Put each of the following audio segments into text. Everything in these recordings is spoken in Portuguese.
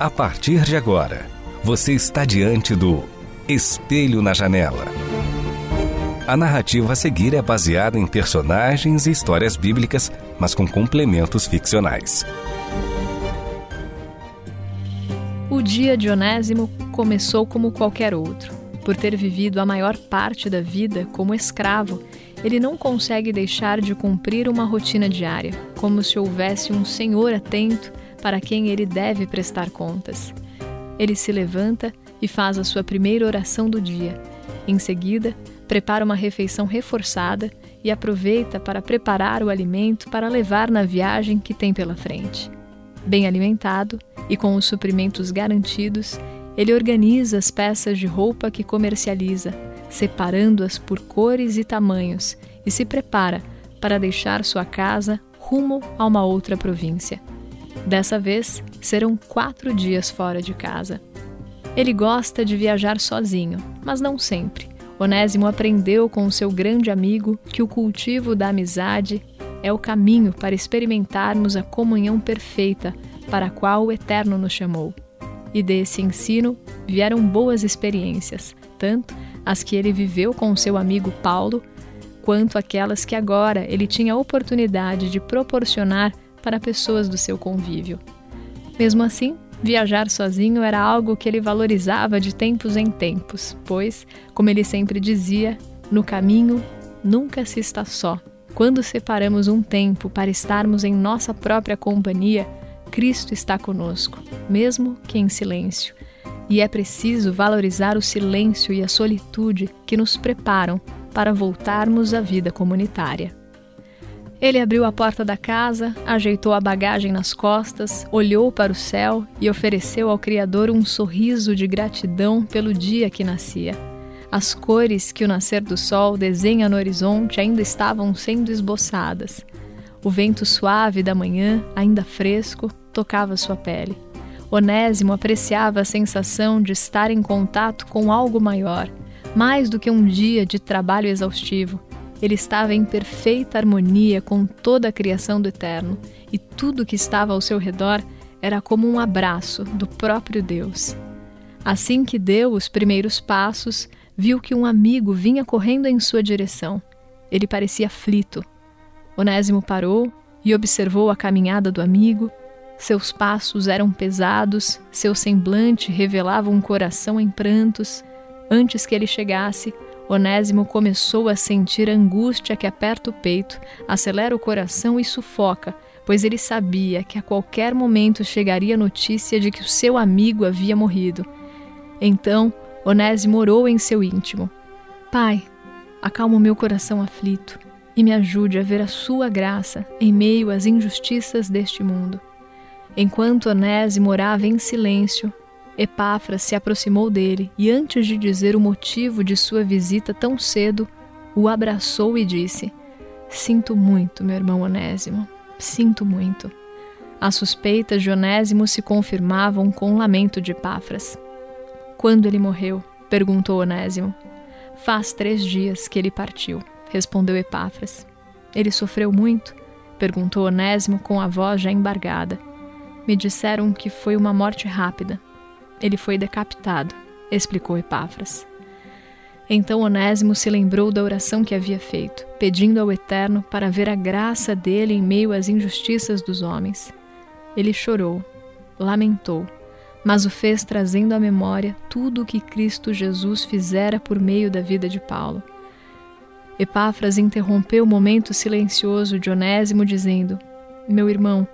A partir de agora, você está diante do Espelho na Janela. A narrativa a seguir é baseada em personagens e histórias bíblicas, mas com complementos ficcionais. O dia de Onésimo começou como qualquer outro. Por ter vivido a maior parte da vida como escravo, ele não consegue deixar de cumprir uma rotina diária, como se houvesse um senhor atento para quem ele deve prestar contas. Ele se levanta e faz a sua primeira oração do dia. Em seguida, prepara uma refeição reforçada e aproveita para preparar o alimento para levar na viagem que tem pela frente. Bem alimentado e com os suprimentos garantidos, ele organiza as peças de roupa que comercializa, separando-as por cores e tamanhos, e se prepara para deixar sua casa rumo a uma outra província. Dessa vez, serão quatro dias fora de casa. Ele gosta de viajar sozinho, mas não sempre. Onésimo aprendeu com o seu grande amigo que o cultivo da amizade é o caminho para experimentarmos a comunhão perfeita para a qual o Eterno nos chamou. E desse ensino vieram boas experiências, tanto as que ele viveu com o seu amigo Paulo, quanto aquelas que agora ele tinha a oportunidade de proporcionar para pessoas do seu convívio. Mesmo assim, viajar sozinho era algo que ele valorizava de tempos em tempos, pois, como ele sempre dizia, no caminho nunca se está só. Quando separamos um tempo para estarmos em nossa própria companhia, Cristo está conosco, mesmo que em silêncio. E é preciso valorizar o silêncio e a solitude que nos preparam para voltarmos à vida comunitária. Ele abriu a porta da casa, ajeitou a bagagem nas costas, olhou para o céu e ofereceu ao Criador um sorriso de gratidão pelo dia que nascia. As cores que o nascer do sol desenha no horizonte ainda estavam sendo esboçadas. O vento suave da manhã, ainda fresco, tocava sua pele. Onésimo apreciava a sensação de estar em contato com algo maior, mais do que um dia de trabalho exaustivo ele estava em perfeita harmonia com toda a criação do Eterno, e tudo que estava ao seu redor era como um abraço do próprio Deus. Assim que deu os primeiros passos, viu que um amigo vinha correndo em sua direção. Ele parecia aflito. Onésimo parou e observou a caminhada do amigo. Seus passos eram pesados, seu semblante revelava um coração em prantos. Antes que ele chegasse, Onésimo começou a sentir a angústia que aperta o peito, acelera o coração e sufoca, pois ele sabia que a qualquer momento chegaria a notícia de que o seu amigo havia morrido. Então, Onésimo orou em seu íntimo: Pai, acalma o meu coração aflito e me ajude a ver a sua graça em meio às injustiças deste mundo. Enquanto Onésimo orava em silêncio, Epáfras se aproximou dele e, antes de dizer o motivo de sua visita tão cedo, o abraçou e disse: Sinto muito, meu irmão Onésimo, sinto muito. As suspeitas de Onésimo se confirmavam com o lamento de Epáfras. Quando ele morreu? perguntou Onésimo. Faz três dias que ele partiu, respondeu Epáfras. Ele sofreu muito? perguntou Onésimo com a voz já embargada. Me disseram que foi uma morte rápida, ele foi decapitado, explicou Epáfras. Então Onésimo se lembrou da oração que havia feito, pedindo ao Eterno para ver a graça dele em meio às injustiças dos homens. Ele chorou, lamentou, mas o fez trazendo à memória tudo o que Cristo Jesus fizera por meio da vida de Paulo. Epáfras interrompeu o momento silencioso de Onésimo, dizendo: Meu irmão,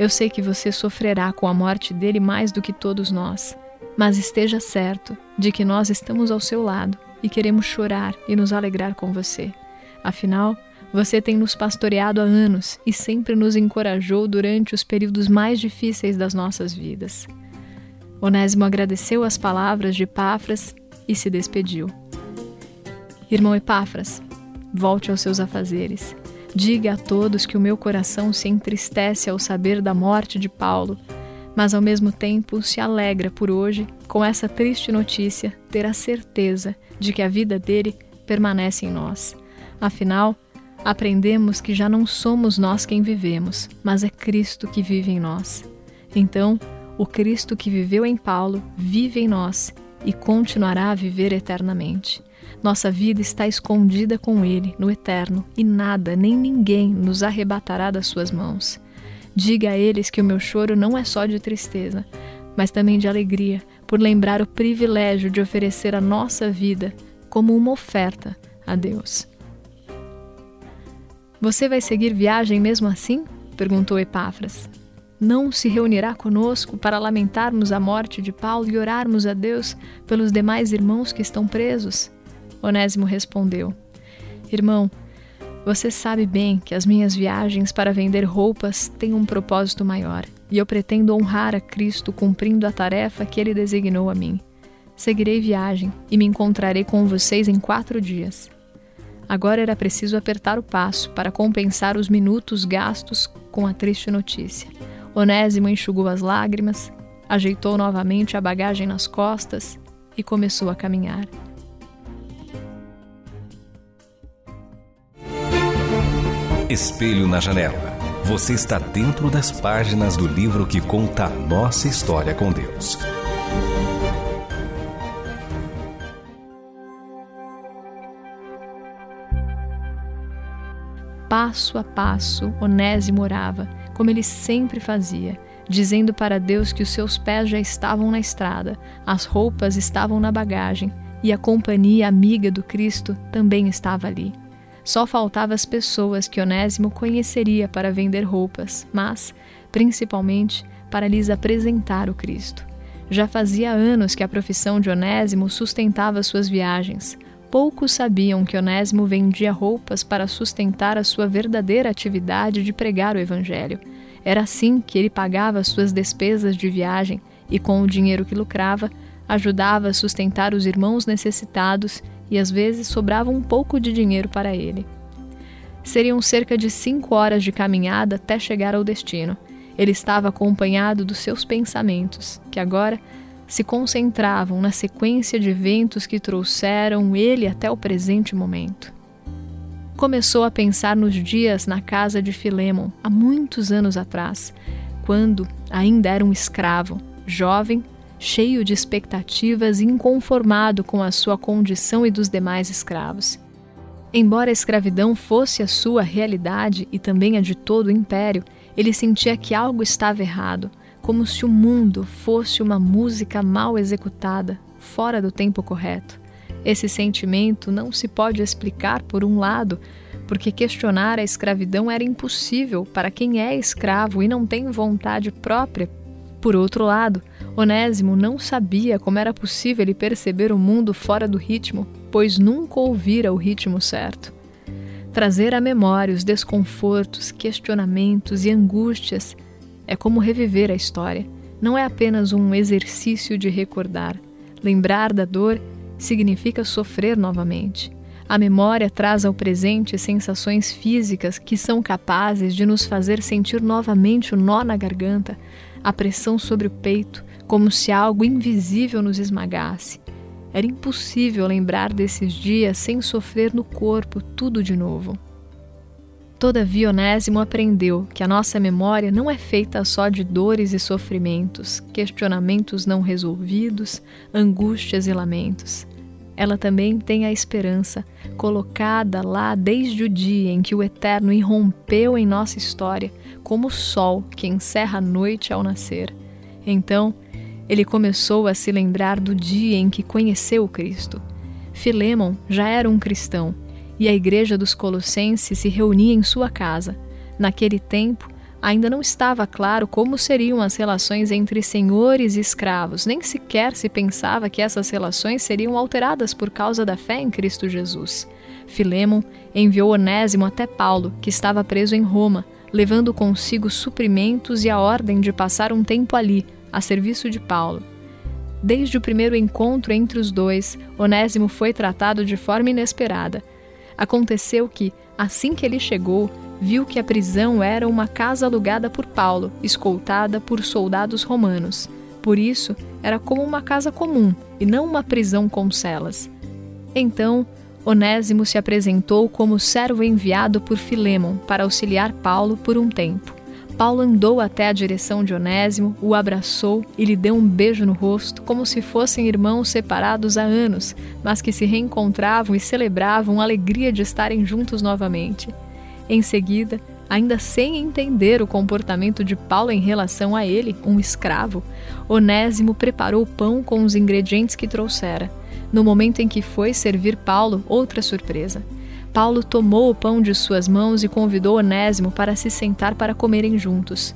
eu sei que você sofrerá com a morte dele mais do que todos nós, mas esteja certo de que nós estamos ao seu lado e queremos chorar e nos alegrar com você. Afinal, Você tem nos pastoreado há anos e sempre nos encorajou durante os períodos mais difíceis das nossas vidas. Onésimo agradeceu as palavras de Epáfras e se despediu. Irmão Epáfras, volte aos seus afazeres. Diga a todos que o meu coração se entristece ao saber da morte de Paulo, mas ao mesmo tempo se alegra por hoje, com essa triste notícia, ter a certeza de que a vida dele permanece em nós. Afinal, aprendemos que já não somos nós quem vivemos, mas é Cristo que vive em nós. Então, o Cristo que viveu em Paulo vive em nós e continuará a viver eternamente. Nossa vida está escondida com Ele no eterno e nada nem ninguém nos arrebatará das Suas mãos. Diga a eles que o meu choro não é só de tristeza, mas também de alegria, por lembrar o privilégio de oferecer a nossa vida como uma oferta a Deus. Você vai seguir viagem mesmo assim? perguntou Epáfras. Não se reunirá conosco para lamentarmos a morte de Paulo e orarmos a Deus pelos demais irmãos que estão presos? Onésimo respondeu: Irmão, você sabe bem que as minhas viagens para vender roupas têm um propósito maior, e eu pretendo honrar a Cristo cumprindo a tarefa que ele designou a mim. Seguirei viagem e me encontrarei com vocês em quatro dias. Agora era preciso apertar o passo para compensar os minutos gastos com a triste notícia. Onésimo enxugou as lágrimas, ajeitou novamente a bagagem nas costas e começou a caminhar. Espelho na janela. Você está dentro das páginas do livro que conta a nossa história com Deus. passo a passo, Onésimo orava, como ele sempre fazia, dizendo para Deus que os seus pés já estavam na estrada, as roupas estavam na bagagem e a companhia amiga do Cristo também estava ali. Só faltavam as pessoas que Onésimo conheceria para vender roupas, mas, principalmente, para lhes apresentar o Cristo. Já fazia anos que a profissão de Onésimo sustentava suas viagens. Poucos sabiam que Onésimo vendia roupas para sustentar a sua verdadeira atividade de pregar o Evangelho. Era assim que ele pagava suas despesas de viagem e, com o dinheiro que lucrava, ajudava a sustentar os irmãos necessitados e às vezes sobrava um pouco de dinheiro para ele. Seriam cerca de cinco horas de caminhada até chegar ao destino. Ele estava acompanhado dos seus pensamentos, que agora se concentravam na sequência de eventos que trouxeram ele até o presente momento. Começou a pensar nos dias na casa de Filemon, há muitos anos atrás, quando ainda era um escravo, jovem, cheio de expectativas e inconformado com a sua condição e dos demais escravos. Embora a escravidão fosse a sua realidade e também a de todo o império, ele sentia que algo estava errado, como se o mundo fosse uma música mal executada, fora do tempo correto. Esse sentimento não se pode explicar, por um lado, porque questionar a escravidão era impossível para quem é escravo e não tem vontade própria. Por outro lado, Onésimo não sabia como era possível ele perceber o mundo fora do ritmo, pois nunca ouvira o ritmo certo. Trazer à memória os desconfortos, questionamentos e angústias é como reviver a história. Não é apenas um exercício de recordar. Lembrar da dor significa sofrer novamente. A memória traz ao presente sensações físicas que são capazes de nos fazer sentir novamente o nó na garganta, a pressão sobre o peito, como se algo invisível nos esmagasse. Era impossível lembrar desses dias sem sofrer no corpo tudo de novo. Todavia, Onésimo aprendeu que a nossa memória não é feita só de dores e sofrimentos, questionamentos não resolvidos, angústias e lamentos. Ela também tem a esperança, colocada lá desde o dia em que o Eterno irrompeu em nossa história, como o sol que encerra a noite ao nascer. Então, ele começou a se lembrar do dia em que conheceu Cristo. Filemon já era um cristão e a igreja dos Colossenses se reunia em sua casa. Naquele tempo, ainda não estava claro como seriam as relações entre senhores e escravos, nem sequer se pensava que essas relações seriam alteradas por causa da fé em Cristo Jesus. Filemon enviou Onésimo até Paulo, que estava preso em Roma, levando consigo suprimentos e a ordem de passar um tempo ali, a serviço de Paulo. Desde o primeiro encontro entre os dois, Onésimo foi tratado de forma inesperada. Aconteceu que, assim que ele chegou, viu que a prisão era uma casa alugada por Paulo, escoltada por soldados romanos. Por isso, era como uma casa comum e não uma prisão com celas. Então, Onésimo se apresentou como servo enviado por Filemon para auxiliar Paulo por um tempo. Paulo andou até a direção de Onésimo, o abraçou e lhe deu um beijo no rosto, como se fossem irmãos separados há anos, mas que se reencontravam e celebravam a alegria de estarem juntos novamente. Em seguida, ainda sem entender o comportamento de Paulo em relação a ele, um escravo, Onésimo preparou o pão com os ingredientes que trouxera. No momento em que foi servir Paulo, outra surpresa. Paulo tomou o pão de suas mãos e convidou Onésimo para se sentar para comerem juntos.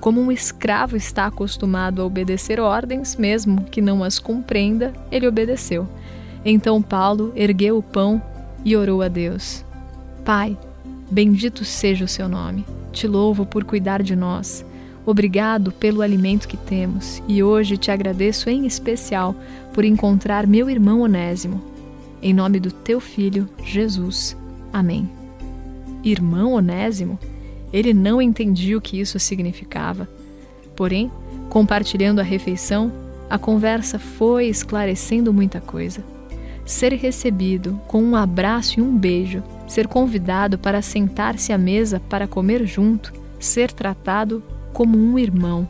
Como um escravo está acostumado a obedecer ordens, mesmo que não as compreenda, ele obedeceu. Então Paulo ergueu o pão e orou a Deus: Pai, bendito seja o seu nome. Te louvo por cuidar de nós. Obrigado pelo alimento que temos e hoje te agradeço em especial por encontrar meu irmão Onésimo. Em nome do teu filho, Jesus. Amém. Irmão Onésimo? Ele não entendia o que isso significava. Porém, compartilhando a refeição, a conversa foi esclarecendo muita coisa. Ser recebido com um abraço e um beijo, ser convidado para sentar-se à mesa para comer junto, ser tratado como um irmão.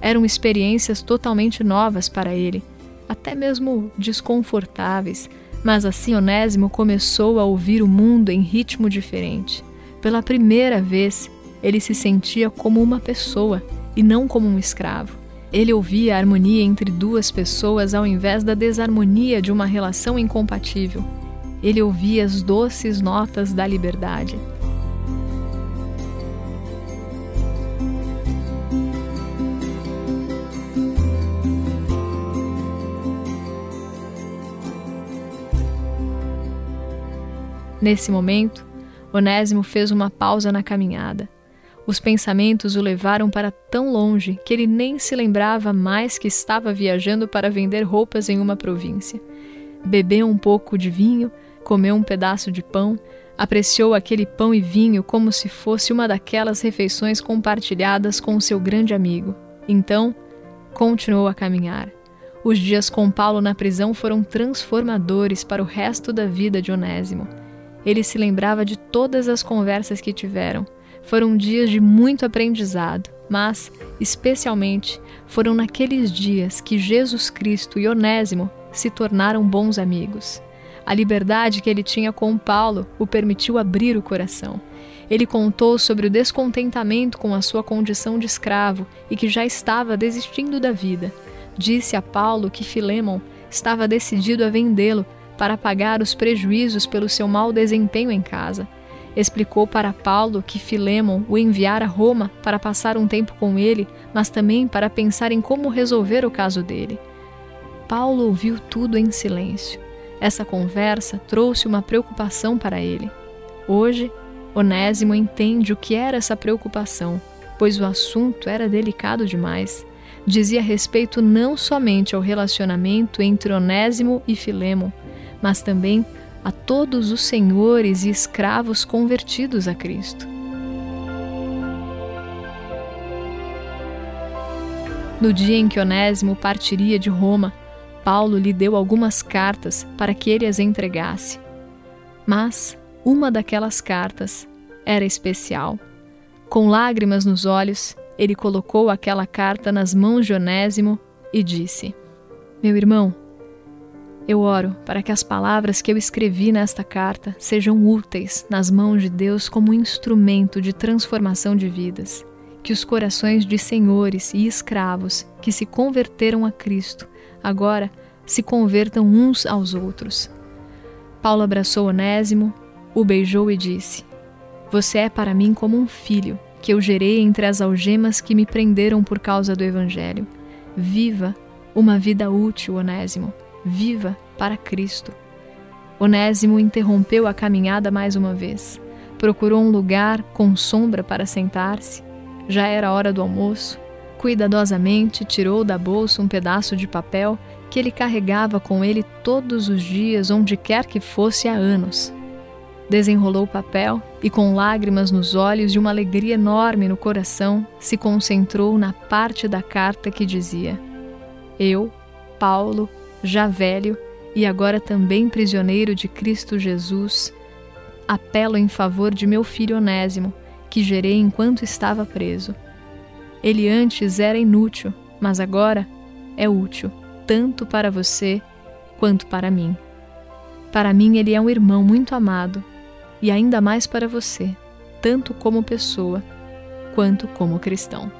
Eram experiências totalmente novas para ele, até mesmo desconfortáveis, mas assim Onésimo começou a ouvir o mundo em ritmo diferente. Pela primeira vez, ele se sentia como uma pessoa e não como um escravo. Ele ouvia a harmonia entre duas pessoas ao invés da desarmonia de uma relação incompatível. Ele ouvia as doces notas da liberdade. Nesse momento, Onésimo fez uma pausa na caminhada. Os pensamentos o levaram para tão longe que ele nem se lembrava mais que estava viajando para vender roupas em uma província. Bebeu um pouco de vinho, comeu um pedaço de pão, apreciou aquele pão e vinho como se fosse uma daquelas refeições compartilhadas com seu grande amigo. Então, continuou a caminhar. Os dias com Paulo na prisão foram transformadores para o resto da vida de Onésimo. Ele se lembrava de todas as conversas que tiveram. Foram dias de muito aprendizado, mas, especialmente, foram naqueles dias que Jesus Cristo e Onésimo se tornaram bons amigos. A liberdade que ele tinha com Paulo o permitiu abrir o coração. Ele contou sobre o descontentamento com a sua condição de escravo e que já estava desistindo da vida. Disse a Paulo que Filemon estava decidido a vendê-lo para pagar os prejuízos pelo seu mau desempenho em casa. Explicou para Paulo que Filemon o enviara a Roma para passar um tempo com ele, mas também para pensar em como resolver o caso dele. Paulo ouviu tudo em silêncio. Essa conversa trouxe uma preocupação para ele. Hoje, Onésimo entende o que era essa preocupação, pois o assunto era delicado demais. Dizia respeito não somente ao relacionamento entre Onésimo e Filemon, mas também a todos os senhores e escravos convertidos a Cristo. No dia em que Onésimo partiria de Roma, Paulo lhe deu algumas cartas para que ele as entregasse. Mas uma daquelas cartas era especial. Com lágrimas nos olhos, ele colocou aquela carta nas mãos de Onésimo e disse: Meu irmão, eu oro para que as palavras que eu escrevi nesta carta sejam úteis nas mãos de Deus como instrumento de transformação de vidas. Que os corações de senhores e escravos que se converteram a Cristo agora se convertam uns aos outros. Paulo abraçou Onésimo, o beijou e disse: Você é para mim como um filho que eu gerei entre as algemas que me prenderam por causa do Evangelho. Viva uma vida útil, Onésimo viva para Cristo. Onésimo interrompeu a caminhada mais uma vez. Procurou um lugar com sombra para sentar-se. Já era hora do almoço. Cuidadosamente tirou da bolsa um pedaço de papel que ele carregava com ele todos os dias, onde quer que fosse há anos. Desenrolou o papel e, com lágrimas nos olhos e uma alegria enorme no coração, se concentrou na parte da carta que dizia: Eu, Paulo, já velho e agora também prisioneiro de Cristo Jesus, apelo em favor de meu filho Onésimo, que gerei enquanto estava preso. Ele antes era inútil, mas agora é útil, tanto para você quanto para mim. Para mim, ele é um irmão muito amado e ainda mais para você, tanto como pessoa quanto como cristão.